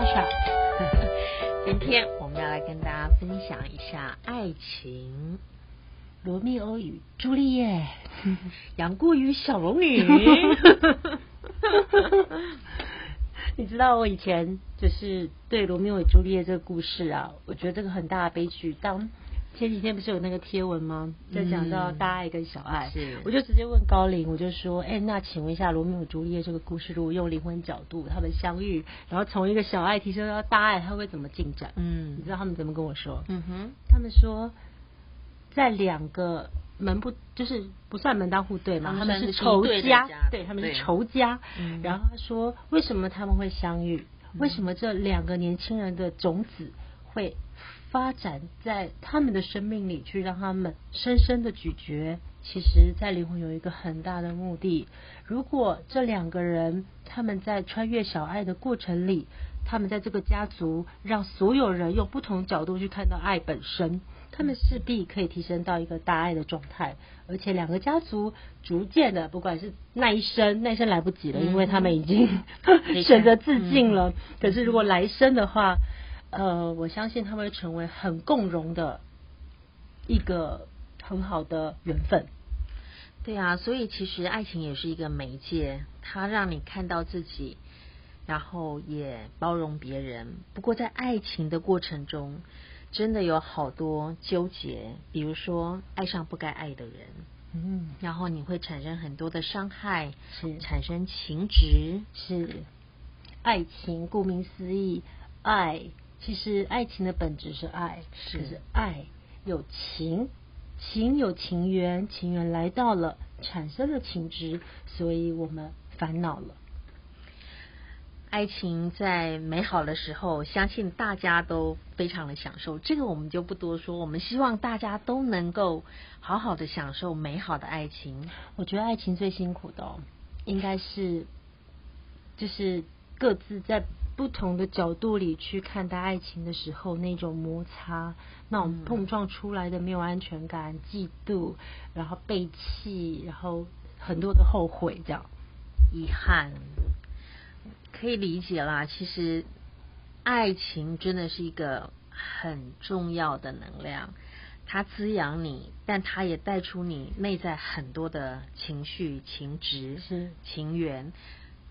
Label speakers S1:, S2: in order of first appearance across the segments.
S1: 今天我们要来跟大家分享一下爱情，《
S2: 罗密欧与朱丽叶》，
S1: 杨过与小龙女。
S2: 你知道我以前就是对《罗密欧与朱丽叶》这个故事啊，我觉得这个很大的悲剧。当前几天不是有那个贴文吗？在讲到大爱跟小爱，
S1: 是，
S2: 我就直接问高林，我就说，哎，那请问一下，罗密欧与朱丽叶这个故事，如果用灵魂角度，他们相遇，然后从一个小爱提升到大爱，他会怎么进展？
S1: 嗯，
S2: 你知道他们怎么跟我说？
S1: 嗯哼，
S2: 他们说，在两个门不就是不算门当户对嘛，他们是仇家，对，他们是仇家。然后他说，为什么他们会相遇？为什么这两个年轻人的种子会？发展在他们的生命里，去让他们深深的咀嚼。其实，在灵魂有一个很大的目的。如果这两个人他们在穿越小爱的过程里，他们在这个家族让所有人用不同角度去看到爱本身，他们势必可以提升到一个大爱的状态。而且，两个家族逐渐的，不管是那一生，那一生来不及了，因为他们已经 选择自尽了。可是，如果来生的话，呃，我相信他们会成为很共融的一个很好的缘分。
S1: 对啊，所以其实爱情也是一个媒介，它让你看到自己，然后也包容别人。不过在爱情的过程中，真的有好多纠结，比如说爱上不该爱的人，
S2: 嗯，
S1: 然后你会产生很多的伤害，
S2: 是
S1: 产生情执，
S2: 是爱情，顾名思义，爱。其实爱情的本质是爱，是，可是爱有情，情有情缘，情缘来到了，产生了情执，所以我们烦恼了。
S1: 爱情在美好的时候，相信大家都非常的享受，这个我们就不多说。我们希望大家都能够好好的享受美好的爱情。
S2: 我觉得爱情最辛苦的哦，应该是就是各自在。不同的角度里去看待爱情的时候，那种摩擦，那种碰撞出来的没有安全感、嫉妒，然后背弃，然后很多的后悔，这样
S1: 遗憾，可以理解啦。其实，爱情真的是一个很重要的能量，它滋养你，但它也带出你内在很多的情绪、情值、
S2: 是
S1: 情缘。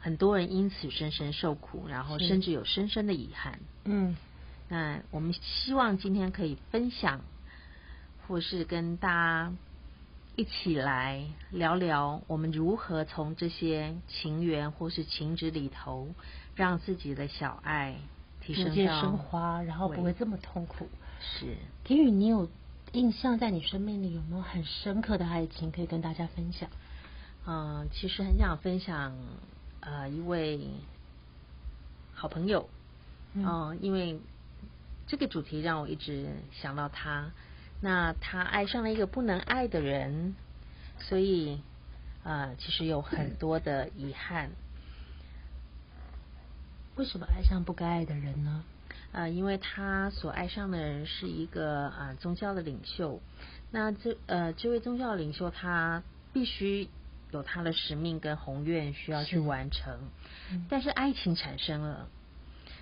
S1: 很多人因此深深受苦，然后甚至有深深的遗憾。
S2: 嗯，
S1: 那我们希望今天可以分享，或是跟大家一起来聊聊，我们如何从这些情缘或是情执里头，让自己的小爱提升到
S2: 升华，然后不会这么痛苦。
S1: 是，
S2: 婷宇，你有印象在你生命里有没有很深刻的爱情可以跟大家分享？
S1: 嗯，其实很想分享。呃，一位好朋友，嗯、呃，因为这个主题让我一直想到他。那他爱上了一个不能爱的人，所以呃，其实有很多的遗憾。
S2: 为什么爱上不该爱的人呢？
S1: 呃，因为他所爱上的人是一个啊、呃、宗教的领袖。那这呃这位宗教领袖，他必须。有他的使命跟宏愿需要去完成，嗯、但是爱情产生了，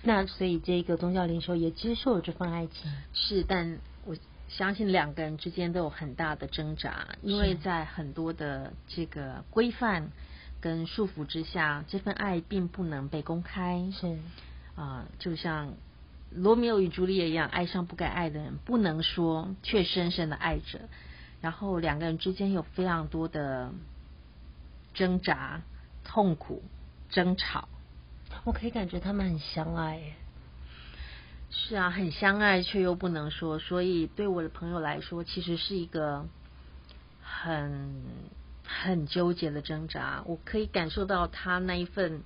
S2: 那所以这个宗教领袖也接受了这份爱情。
S1: 是，但我相信两个人之间都有很大的挣扎，因为在很多的这个规范跟束缚之下，这份爱并不能被公开。
S2: 是
S1: 啊、呃，就像罗密欧与朱丽叶一样，爱上不该爱的人，不能说，却深深的爱着。然后两个人之间有非常多的。挣扎、痛苦、争吵，
S2: 我可以感觉他们很相爱。
S1: 是啊，很相爱，却又不能说。所以对我的朋友来说，其实是一个很很纠结的挣扎。我可以感受到他那一份，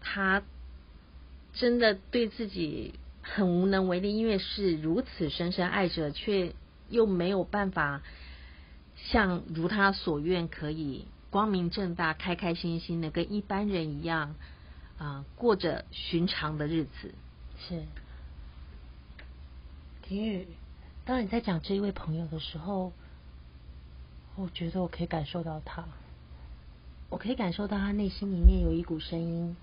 S1: 他真的对自己很无能为力，因为是如此深深爱着，却又没有办法像如他所愿可以。光明正大、开开心心的，跟一般人一样啊、过着寻常的日子。
S2: 是，婷雨，当你在讲这一位朋友的时候，我觉得我可以感受到他，我可以感受到他内心里面有一股声音。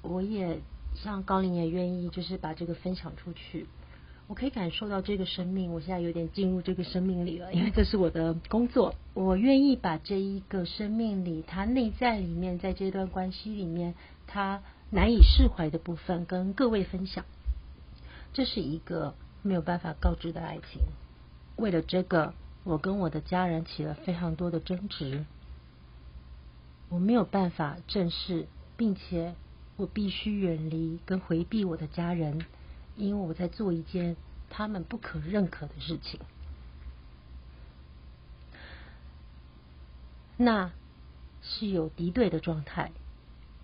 S2: 我也像高林也愿意，就是把这个分享出去。我可以感受到这个生命，我现在有点进入这个生命里了，因为这是我的工作。我愿意把这一个生命里，他内在里面，在这段关系里面，他难以释怀的部分，跟各位分享。这是一个没有办法告知的爱情。为了这个，我跟我的家人起了非常多的争执。我没有办法正视，并且我必须远离跟回避我的家人。因为我在做一件他们不可认可的事情，那是有敌对的状态，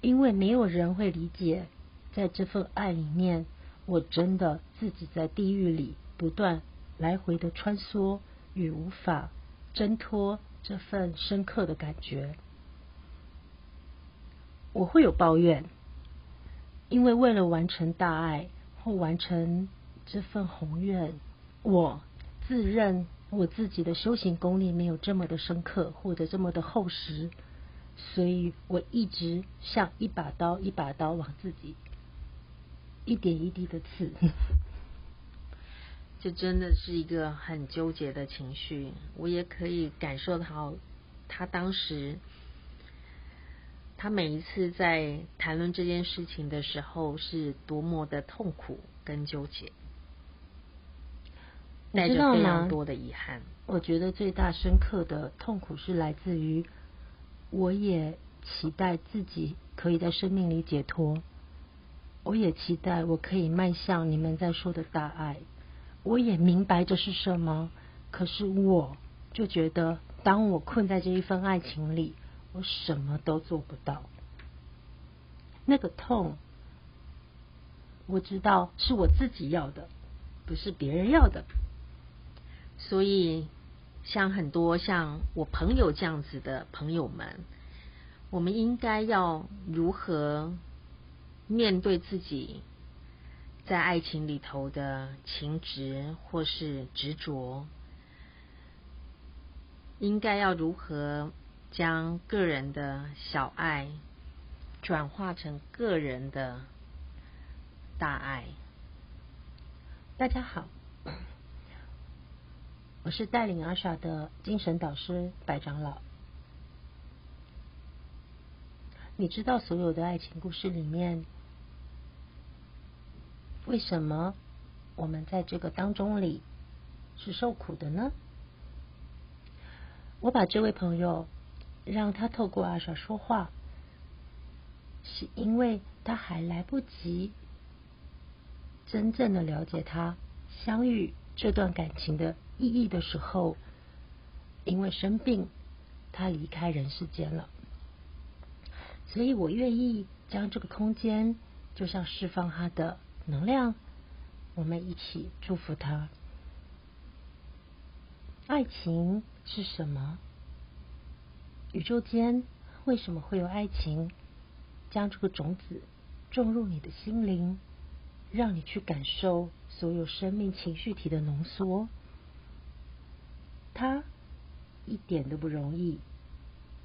S2: 因为没有人会理解，在这份爱里面，我真的自己在地狱里不断来回的穿梭，与无法挣脱这份深刻的感觉，我会有抱怨，因为为了完成大爱。或完成这份宏愿，我自认我自己的修行功力没有这么的深刻，或者这么的厚实，所以我一直像一把刀一把刀往自己一点一滴的刺。
S1: 这真的是一个很纠结的情绪，我也可以感受到他当时。他每一次在谈论这件事情的时候，是多么的痛苦跟纠结，带着非常多的遗憾。
S2: 我觉得最大深刻的痛苦是来自于，我也期待自己可以在生命里解脱，我也期待我可以迈向你们在说的大爱，我也明白这是什么，可是我就觉得，当我困在这一份爱情里。我什么都做不到，那个痛，我知道是我自己要的，不是别人要的。
S1: 所以，像很多像我朋友这样子的朋友们，我们应该要如何面对自己在爱情里头的情执或是执着？应该要如何？将个人的小爱转化成个人的大爱。
S2: 大家好，我是带领阿莎的精神导师白长老。你知道所有的爱情故事里面，为什么我们在这个当中里是受苦的呢？我把这位朋友。让他透过阿莎说话，是因为他还来不及真正的了解他相遇这段感情的意义的时候，因为生病，他离开人世间了。所以我愿意将这个空间，就像释放他的能量，我们一起祝福他。爱情是什么？宇宙间为什么会有爱情？将这个种子种入你的心灵，让你去感受所有生命情绪体的浓缩。它一点都不容易，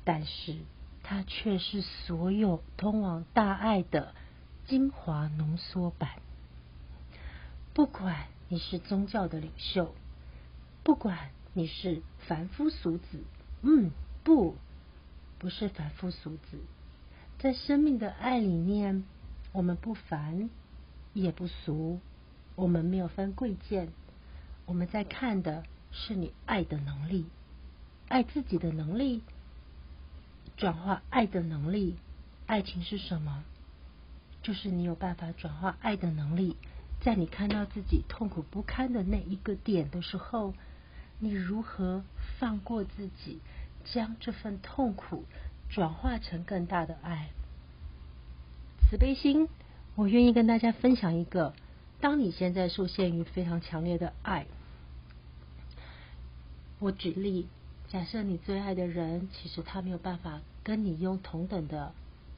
S2: 但是它却是所有通往大爱的精华浓缩版。不管你是宗教的领袖，不管你是凡夫俗子，嗯，不。不是凡夫俗子，在生命的爱里面，我们不凡也不俗，我们没有分贵贱，我们在看的是你爱的能力，爱自己的能力，转化爱的能力。爱情是什么？就是你有办法转化爱的能力，在你看到自己痛苦不堪的那一个点的时候，你如何放过自己？将这份痛苦转化成更大的爱，慈悲心。我愿意跟大家分享一个：当你现在受限于非常强烈的爱，我举例，假设你最爱的人，其实他没有办法跟你用同等的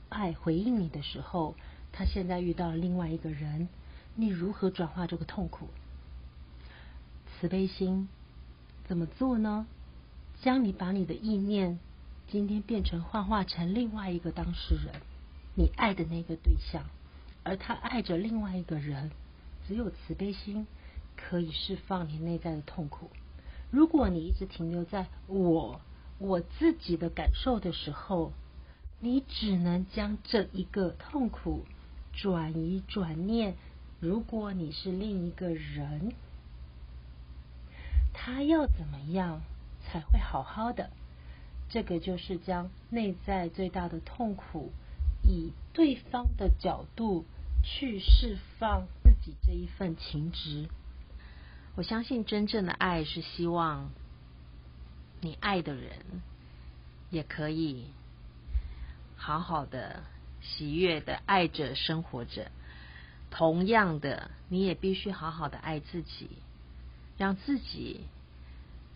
S2: 爱回应你的时候，他现在遇到了另外一个人，你如何转化这个痛苦？慈悲心怎么做呢？将你把你的意念今天变成幻化成另外一个当事人，你爱的那个对象，而他爱着另外一个人。只有慈悲心可以释放你内在的痛苦。如果你一直停留在我我自己的感受的时候，你只能将这一个痛苦转移转念。如果你是另一个人，他要怎么样才会好好的？这个就是将内在最大的痛苦，以对方的角度去释放自己这一份情执。
S1: 我相信真正的爱是希望你爱的人也可以好好的、喜悦的爱着生活着。同样的，你也必须好好的爱自己，让自己。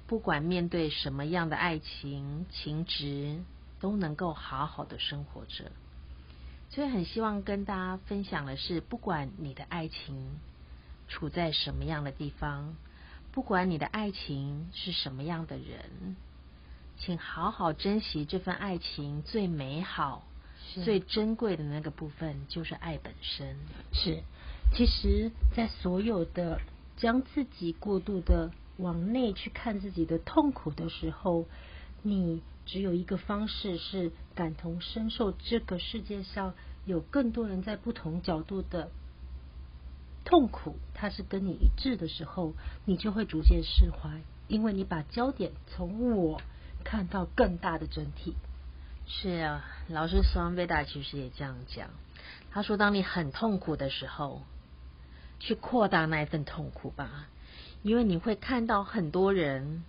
S1: 不管面对什么样的爱情情执，都能够好好的生活着。所以很希望跟大家分享的是，不管你的爱情处在什么样的地方，不管你的爱情是什么样的人，请好好珍惜这份爱情最美好、最珍贵的那个部分，就是爱本身。
S2: 是，其实，在所有的将自己过度的。往内去看自己的痛苦的时候，你只有一个方式是感同身受。这个世界上有更多人在不同角度的痛苦，它是跟你一致的时候，你就会逐渐释怀，因为你把焦点从我看到更大的整体。
S1: 是啊，老师斯旺贝达其实也这样讲。他说：“当你很痛苦的时候，去扩大那一份痛苦吧。”因为你会看到很多人，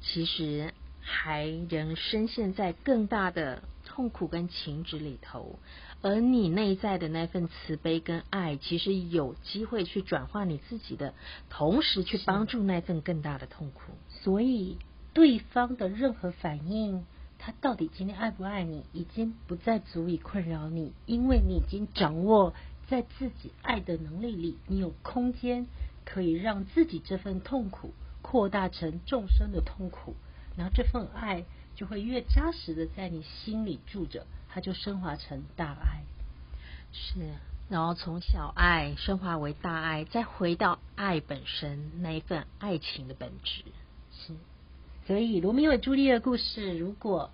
S1: 其实还仍深陷在更大的痛苦跟情执里头，而你内在的那份慈悲跟爱，其实有机会去转化你自己的，同时去帮助那份更大的痛苦。
S2: 所以，对方的任何反应，他到底今天爱不爱你，已经不再足以困扰你，因为你已经掌握在自己爱的能力里，你有空间。可以让自己这份痛苦扩大成众生的痛苦，然后这份爱就会越扎实的在你心里住着，它就升华成大爱。
S1: 是，然后从小爱升华为大爱，再回到爱本身那一份爱情的本质。
S2: 是，所以罗密欧与朱丽叶的故事，如果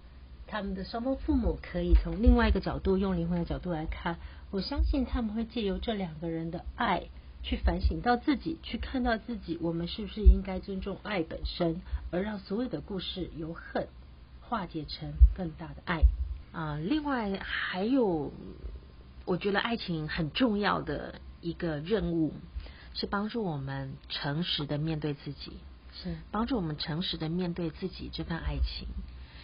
S2: 他们的双方父母可以从另外一个角度，用灵魂的角度来看，我相信他们会借由这两个人的爱。去反省到自己，去看到自己，我们是不是应该尊重爱本身，而让所有的故事由恨化解成更大的爱
S1: 啊？另外还有，我觉得爱情很重要的一个任务是帮助我们诚实的面对自己，
S2: 是
S1: 帮助我们诚实的面对自己这份爱情。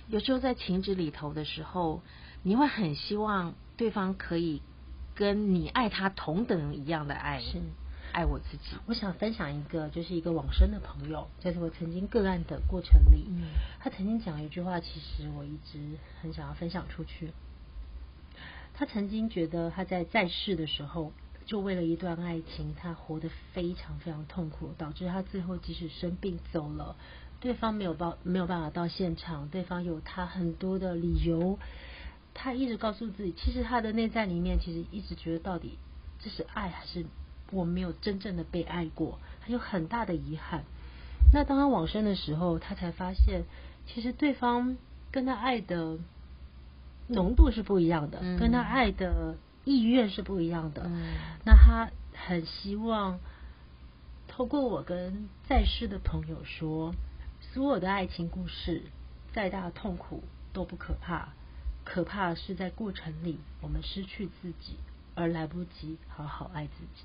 S1: 有时候在情执里头的时候，你会很希望对方可以跟你爱他同等一样的爱。
S2: 是。
S1: 爱我自己。
S2: 我想分享一个，就是一个往生的朋友，在这个曾经个案的过程里，嗯，他曾经讲一句话，其实我一直很想要分享出去。他曾经觉得他在在世的时候，就为了一段爱情，他活得非常非常痛苦，导致他最后即使生病走了，对方没有报没有办法到现场，对方有他很多的理由，他一直告诉自己，其实他的内在里面，其实一直觉得到底这是爱还是？我没有真正的被爱过，他有很大的遗憾。那当他往生的时候，他才发现，其实对方跟他爱的浓度是不一样的，嗯、跟他爱的意愿是不一样的。嗯、那他很希望透过我跟在世的朋友说，所有的爱情故事，再大的痛苦都不可怕，可怕的是在过程里我们失去自己，而来不及好好爱自己。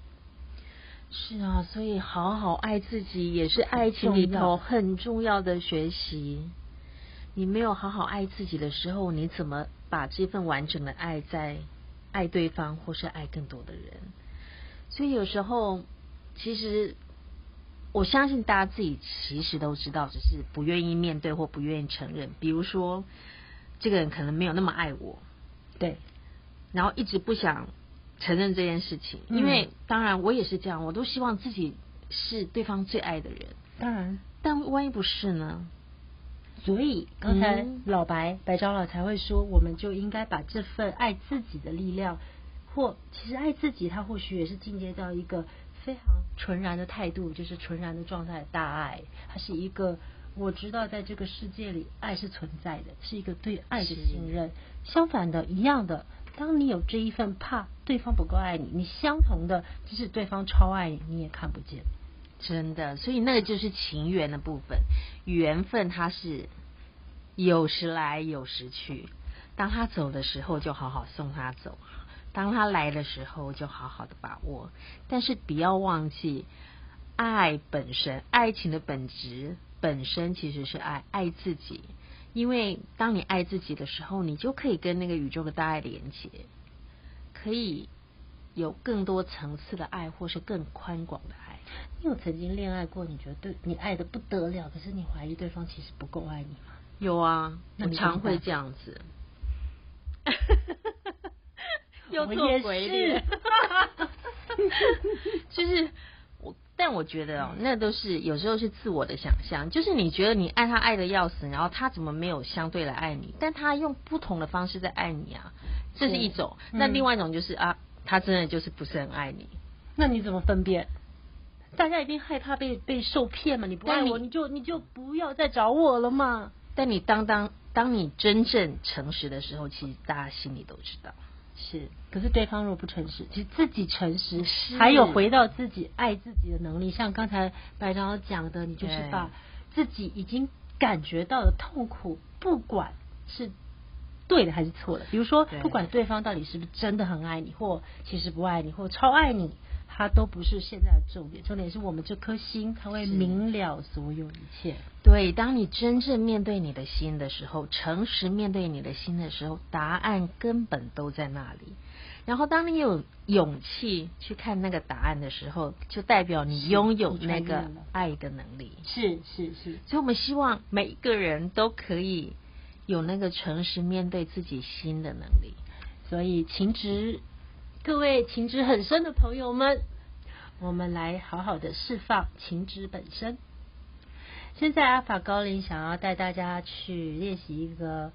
S1: 是啊，所以好好爱自己也是爱情里头很重要的学习。你没有好好爱自己的时候，你怎么把这份完整的爱在爱对方或是爱更多的人？所以有时候，其实我相信大家自己其实都知道，只是不愿意面对或不愿意承认。比如说，这个人可能没有那么爱我，
S2: 对，
S1: 然后一直不想。承认这件事情，因为当然我也是这样，我都希望自己是对方最爱的人。
S2: 当然，
S1: 但万一不是呢？
S2: 所以刚才老白、嗯、白长老才会说，我们就应该把这份爱自己的力量或其实爱自己，他或许也是进阶到一个非常纯然的态度，就是纯然的状态，大爱，它是一个我知道在这个世界里爱是存在的，是一个对爱的信任。相反的，一样的，当你有这一份怕对方不够爱你，你相同的即使对方超爱你，你也看不见。
S1: 真的，所以那个就是情缘的部分，缘分它是有时来有时去。当他走的时候，就好好送他走；当他来的时候，就好好的把握。但是不要忘记，爱本身，爱情的本质本身其实是爱，爱自己。因为当你爱自己的时候，你就可以跟那个宇宙的大爱连接，可以有更多层次的爱，或是更宽广的爱。
S2: 你有曾经恋爱过？你觉得对你爱的不得了，可是你怀疑对方其实不够爱你吗？
S1: 有啊，我常会这样子。又做鬼脸，就是我，但我觉得哦，那都是有时候是自我的想象。就是你觉得你爱他爱得要死，然后他怎么没有相对来爱你？但他用不同的方式在爱你啊，这是一种。那另外一种就是啊，他真的就是不是很爱你。
S2: 那你怎么分辨？大家一定害怕被被受骗嘛？你不爱我，你就你就不要再找我了嘛。
S1: 但你当当。当你真正诚实的时候，其实大家心里都知道。
S2: 是，可是对方若不诚实，其实自己诚实，还有回到自己爱自己的能力。像刚才白长老讲的，你就是把自己已经感觉到的痛苦，不管是对的还是错的，比如说，不管对方到底是不是真的很爱你，或其实不爱你，或超爱你。它都不是现在的重点，重点是我们这颗心，它会明了所有一切。
S1: 对，当你真正面对你的心的时候，诚实面对你的心的时候，答案根本都在那里。然后，当你有勇气去看那个答案的时候，就代表你拥有那个爱的能力。
S2: 是是是，是，
S1: 所以我们希望每一个人都可以有那个诚实面对自己心的能力。
S2: 所以，情执。各位情执很深的朋友们，我们来好好的释放情执本身。现在阿法高林想要带大家去练习一个，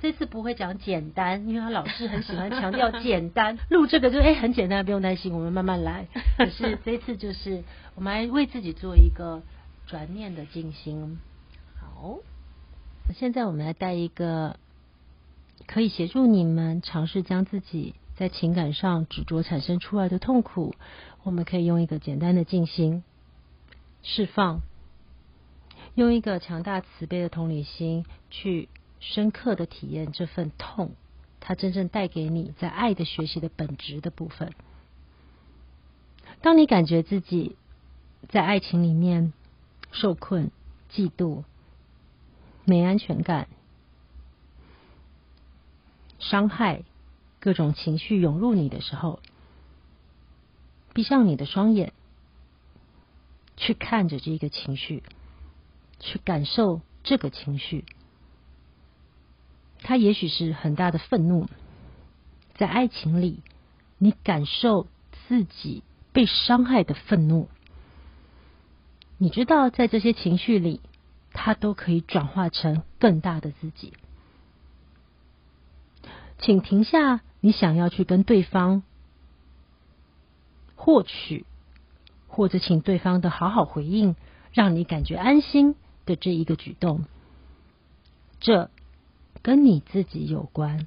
S2: 这次不会讲简单，因为他老是很喜欢强调简单。录这个就哎很简单，不用担心，我们慢慢来。可是这次就是我们来为自己做一个转念的静心。好，现在我们来带一个可以协助你们尝试将自己。在情感上执着产生出来的痛苦，我们可以用一个简单的静心释放，用一个强大慈悲的同理心去深刻的体验这份痛，它真正带给你在爱的学习的本质的部分。当你感觉自己在爱情里面受困、嫉妒、没安全感、伤害。各种情绪涌入你的时候，闭上你的双眼，去看着这个情绪，去感受这个情绪。它也许是很大的愤怒，在爱情里，你感受自己被伤害的愤怒。你知道，在这些情绪里，它都可以转化成更大的自己。请停下。你想要去跟对方获取，或者请对方的好好回应，让你感觉安心的这一个举动，这跟你自己有关，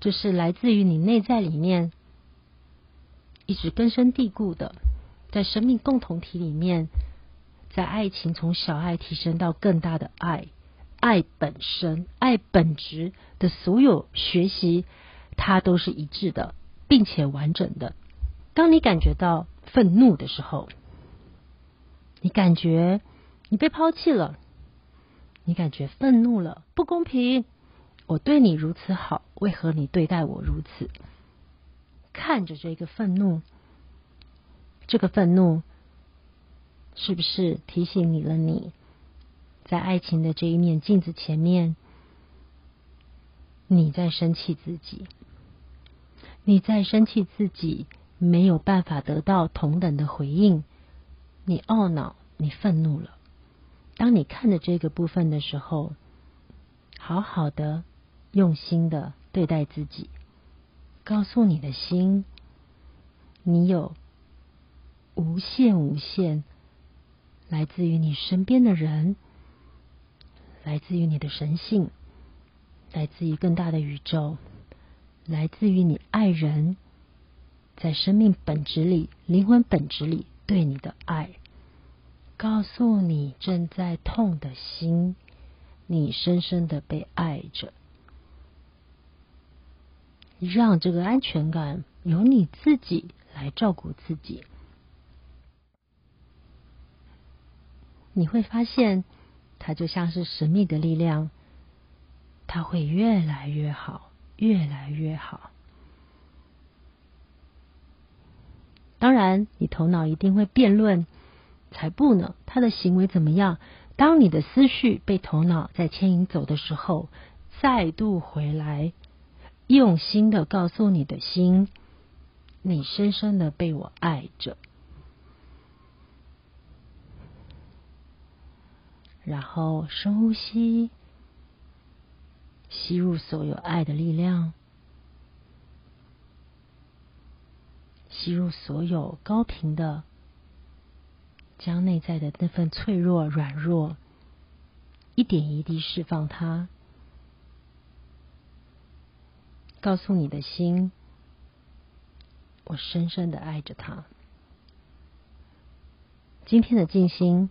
S2: 这是来自于你内在里面一直根深蒂固的，在生命共同体里面，在爱情从小爱提升到更大的爱，爱本身、爱本质的所有学习。它都是一致的，并且完整的。当你感觉到愤怒的时候，你感觉你被抛弃了，你感觉愤怒了，不公平。我对你如此好，为何你对待我如此？看着这个愤怒，这个愤怒是不是提醒你了你？在爱情的这一面镜子前面，你在生气自己。你在生气自己没有办法得到同等的回应，你懊恼，你愤怒了。当你看着这个部分的时候，好好的、用心的对待自己，告诉你的心，你有无限无限来自于你身边的人，来自于你的神性，来自于更大的宇宙，来自于你爱人，在生命本质里、灵魂本质里对你的爱，告诉你正在痛的心，你深深的被爱着。让这个安全感由你自己来照顾自己，你会发现，它就像是神秘的力量，它会越来越好，越来越好。当然，你头脑一定会辩论，才不呢，他的行为怎么样？当你的思绪被头脑在牵引走的时候，再度回来。用心的告诉你的心，你深深的被我爱着。然后深呼吸，吸入所有爱的力量，吸入所有高频的，将内在的那份脆弱、软弱，一点一滴释放它。告诉你的心，我深深的爱着他。今天的静心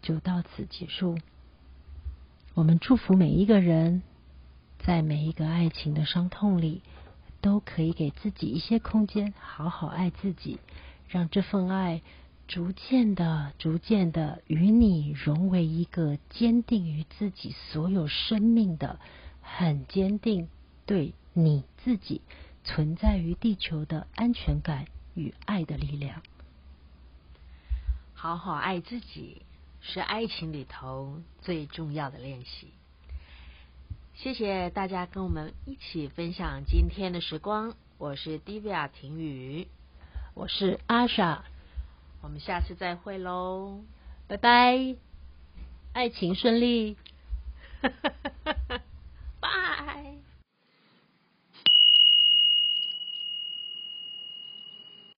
S2: 就到此结束。我们祝福每一个人，在每一个爱情的伤痛里，都可以给自己一些空间，好好爱自己，让这份爱逐渐的、逐渐的与你融为一个坚定于自己所有生命的很坚定。对你自己存在于地球的安全感与爱的力量，
S1: 好好爱自己是爱情里头最重要的练习。谢谢大家跟我们一起分享今天的时光，我是 Divya 婷雨，
S2: 我是阿莎，
S1: 我们下次再会喽，
S2: 拜拜，爱情顺利。